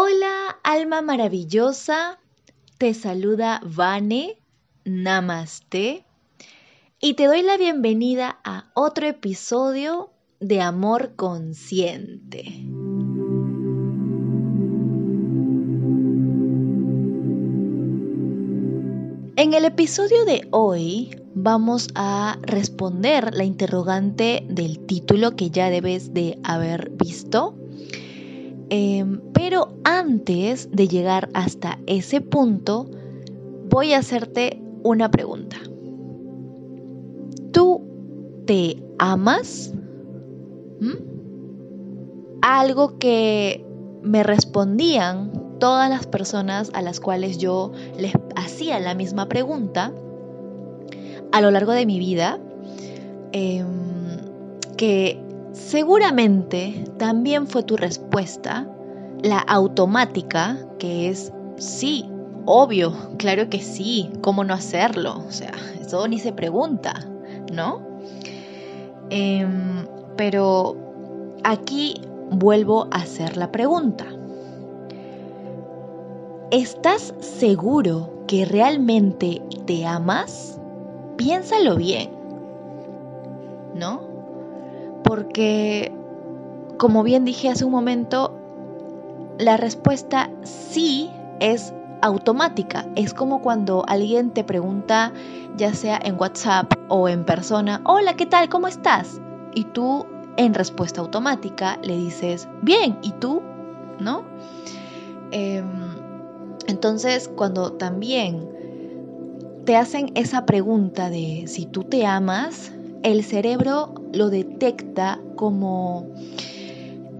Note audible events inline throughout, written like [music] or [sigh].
Hola, alma maravillosa. Te saluda Vane. Namaste. Y te doy la bienvenida a otro episodio de Amor Consciente. En el episodio de hoy vamos a responder la interrogante del título que ya debes de haber visto. Em, pero antes de llegar hasta ese punto, voy a hacerte una pregunta. ¿Tú te amas? ¿Mm? Algo que me respondían todas las personas a las cuales yo les hacía la misma pregunta a lo largo de mi vida, em, que seguramente también fue tu respuesta, la automática, que es sí, obvio, claro que sí, ¿cómo no hacerlo? O sea, eso ni se pregunta, ¿no? Em, pero aquí vuelvo a hacer la pregunta. ¿Estás seguro que realmente te amas? Piénsalo bien, ¿no? Porque, como bien dije hace un momento, la respuesta sí es automática. Es como cuando alguien te pregunta, ya sea en WhatsApp o en persona, hola, ¿qué tal? ¿Cómo estás? Y tú en respuesta automática le dices, bien, ¿y tú? ¿No? Eh, entonces, cuando también te hacen esa pregunta de si tú te amas, el cerebro lo detecta como,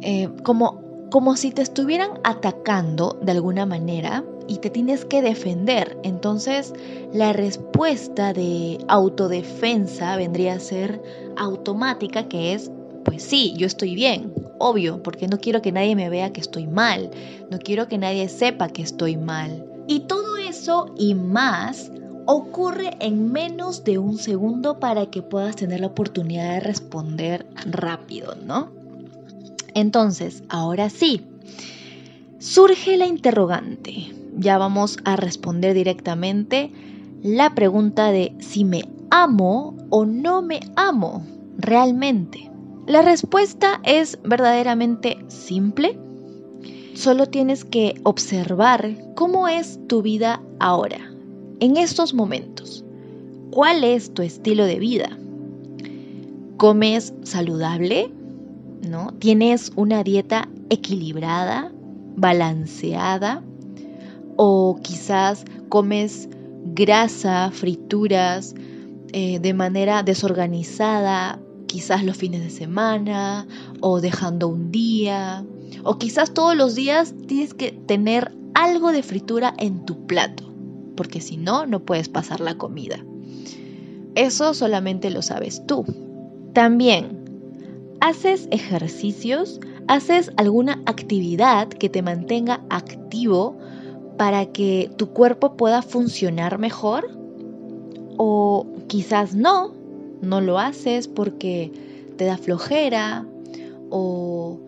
eh, como, como si te estuvieran atacando de alguna manera y te tienes que defender. Entonces, la respuesta de autodefensa vendría a ser automática, que es, pues sí, yo estoy bien, obvio, porque no quiero que nadie me vea que estoy mal, no quiero que nadie sepa que estoy mal. Y todo eso y más ocurre en menos de un segundo para que puedas tener la oportunidad de responder rápido, ¿no? Entonces, ahora sí, surge la interrogante. Ya vamos a responder directamente la pregunta de si me amo o no me amo realmente. La respuesta es verdaderamente simple. Solo tienes que observar cómo es tu vida ahora, en estos momentos. ¿Cuál es tu estilo de vida? ¿Comes saludable? ¿No? ¿Tienes una dieta equilibrada, balanceada? ¿O quizás comes grasa, frituras eh, de manera desorganizada, quizás los fines de semana o dejando un día, o quizás todos los días tienes que tener algo de fritura en tu plato, porque si no, no puedes pasar la comida. Eso solamente lo sabes tú. También, ¿haces ejercicios? ¿Haces alguna actividad que te mantenga activo para que tu cuerpo pueda funcionar mejor? O quizás no, no lo haces porque te da flojera o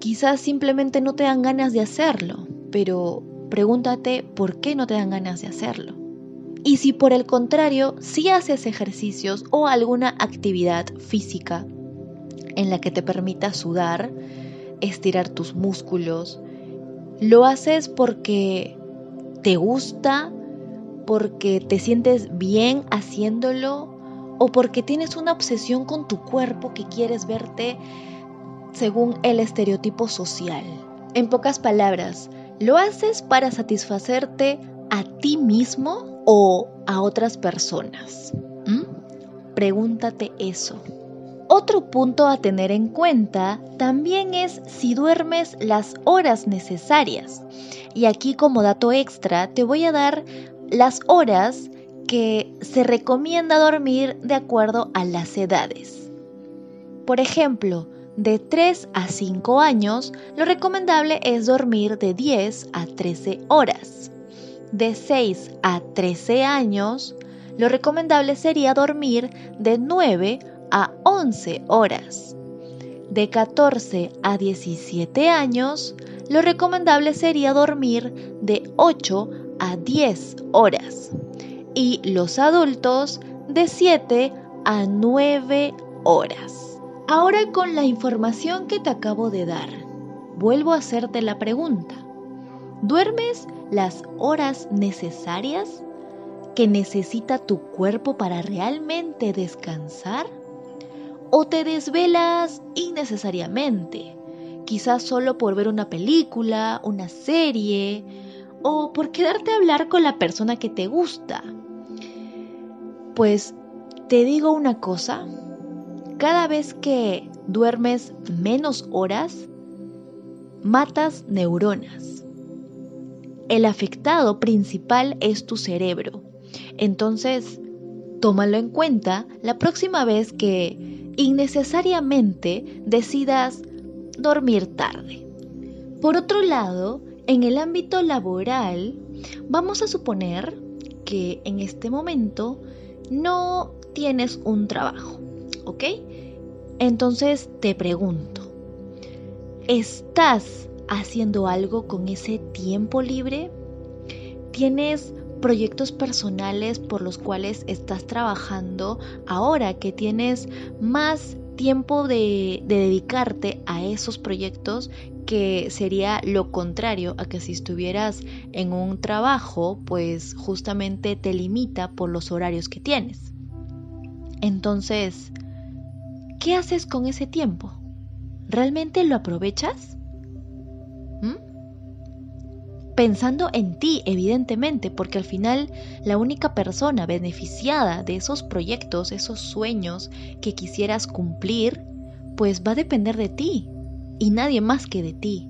quizás simplemente no te dan ganas de hacerlo, pero pregúntate por qué no te dan ganas de hacerlo. Y si por el contrario, si haces ejercicios o alguna actividad física en la que te permita sudar, estirar tus músculos, lo haces porque te gusta, porque te sientes bien haciéndolo o porque tienes una obsesión con tu cuerpo que quieres verte según el estereotipo social. En pocas palabras, ¿lo haces para satisfacerte a ti mismo o a otras personas? ¿Mm? Pregúntate eso. Otro punto a tener en cuenta también es si duermes las horas necesarias. Y aquí como dato extra te voy a dar las horas que se recomienda dormir de acuerdo a las edades. Por ejemplo, de 3 a 5 años, lo recomendable es dormir de 10 a 13 horas. De 6 a 13 años, lo recomendable sería dormir de 9 a 11 horas. De 14 a 17 años, lo recomendable sería dormir de 8 a 10 horas y los adultos de 7 a 9 horas. Ahora con la información que te acabo de dar, vuelvo a hacerte la pregunta. ¿Duermes las horas necesarias que necesita tu cuerpo para realmente descansar? ¿O te desvelas innecesariamente? Quizás solo por ver una película, una serie, o por quedarte a hablar con la persona que te gusta. Pues te digo una cosa, cada vez que duermes menos horas, matas neuronas. El afectado principal es tu cerebro. Entonces, tómalo en cuenta la próxima vez que innecesariamente decidas dormir tarde. Por otro lado, en el ámbito laboral, vamos a suponer que en este momento no tienes un trabajo, ¿ok? Entonces te pregunto, ¿estás haciendo algo con ese tiempo libre? ¿Tienes proyectos personales por los cuales estás trabajando ahora que tienes más tiempo de, dedicarte a esos proyectos que sería lo contrario a que si estuvieras en un trabajo, pues justamente te limita por los horarios que tienes. Entonces, ¿qué haces con ese tiempo? ¿Realmente lo aprovechas? ¿Mm? Pensando en ti, evidentemente, porque al final la única persona beneficiada de esos proyectos, esos sueños que quisieras cumplir, pues va a depender de ti, y nadie más que de ti.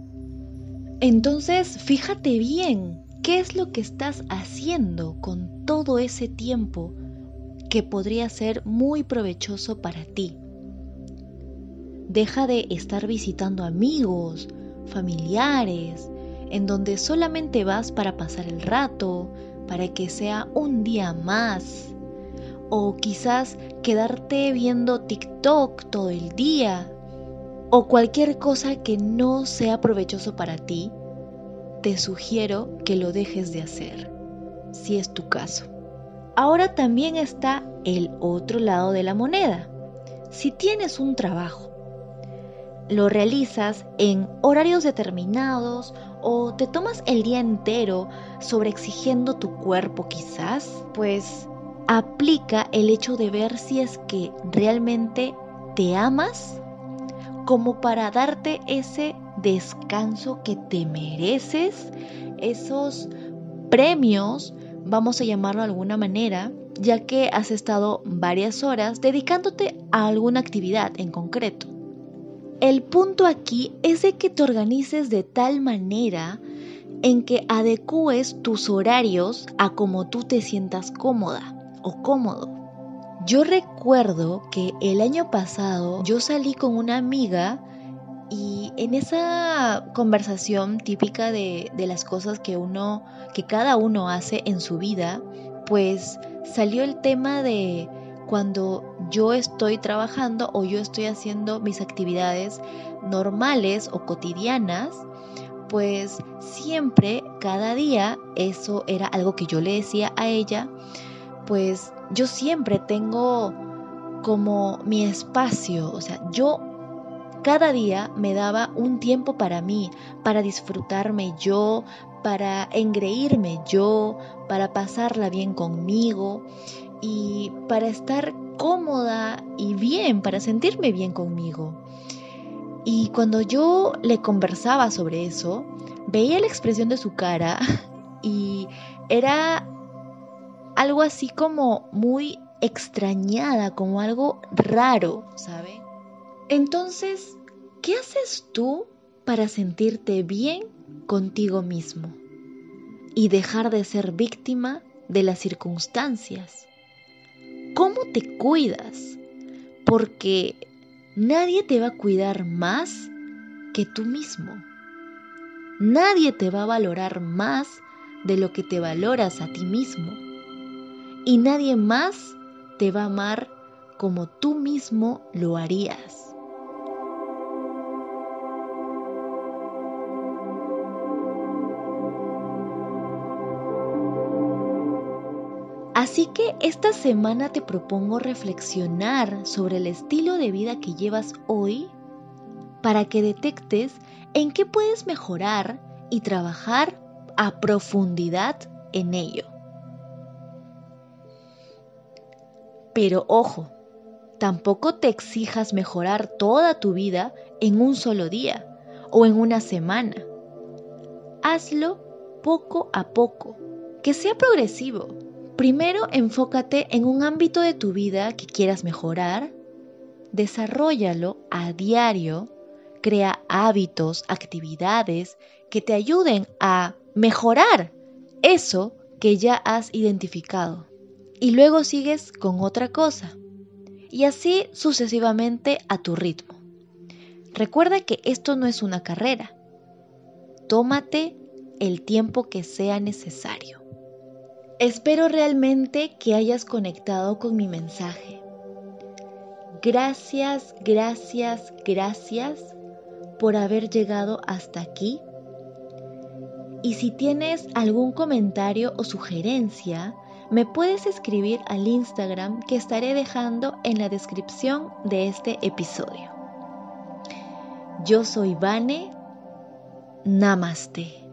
Entonces, fíjate bien, ¿qué es lo que estás haciendo con todo ese tiempo que podría ser muy provechoso para ti? Deja de estar visitando amigos, familiares, en donde solamente vas para pasar el rato, para que sea un día más. O quizás quedarte viendo TikTok todo el día o cualquier cosa que no sea provechoso para ti, te sugiero que lo dejes de hacer, si es tu caso. Ahora también está el otro lado de la moneda. Si tienes un trabajo, lo realizas en horarios determinados o te tomas el día entero sobre exigiendo tu cuerpo quizás, pues aplica el hecho de ver si es que realmente te amas como para darte ese descanso que te mereces, esos premios, vamos a llamarlo de alguna manera, ya que has estado varias horas dedicándote a alguna actividad en concreto. El punto aquí es de que te organices de tal manera en que adecúes tus horarios a como tú te sientas cómoda o cómodo. Yo recuerdo que el año pasado yo salí con una amiga y en esa conversación típica de, de, las cosas que uno, que cada uno hace en su vida, pues salió el tema de cuando yo estoy trabajando o yo estoy haciendo mis actividades normales o cotidianas, pues siempre, cada día, eso era algo que yo le decía a ella, pues yo siempre tengo como mi espacio, o sea, yo cada día me daba un tiempo para mí, para disfrutarme yo, para engreírme yo, para pasarla bien conmigo y para estar cómoda y bien, para sentirme bien conmigo. Y cuando yo le conversaba sobre eso, veía la expresión de su cara [laughs] y era algo así como muy extrañada, como algo raro, ¿sabe? Entonces, ¿qué haces tú para sentirte bien contigo mismo y dejar de ser víctima de las circunstancias? ¿Cómo te cuidas? Porque nadie te va a cuidar más que tú mismo. Nadie te va a valorar más de lo que te valoras a ti mismo y nadie más te va a amar como tú mismo lo harías. Así que esta semana te propongo reflexionar sobre el estilo de vida que llevas hoy para que detectes en qué puedes mejorar y trabajar a profundidad en ello. Pero ojo, tampoco te exijas mejorar toda tu vida en un solo día o en una semana. Hazlo poco a poco, que sea progresivo Primero enfócate en un ámbito de tu vida que quieras mejorar, desarrollalo a diario, crea hábitos, actividades que te ayuden a mejorar eso que ya has identificado. Y luego sigues con otra cosa. Y así sucesivamente a tu ritmo. Recuerda que esto no es una carrera. Tómate el tiempo que sea necesario. Espero realmente que hayas conectado con mi mensaje. Gracias, gracias, gracias por haber llegado hasta aquí. Y si tienes algún comentario o sugerencia, me puedes escribir al Instagram que estaré dejando en la descripción de este episodio. Yo soy Vane. Namaste.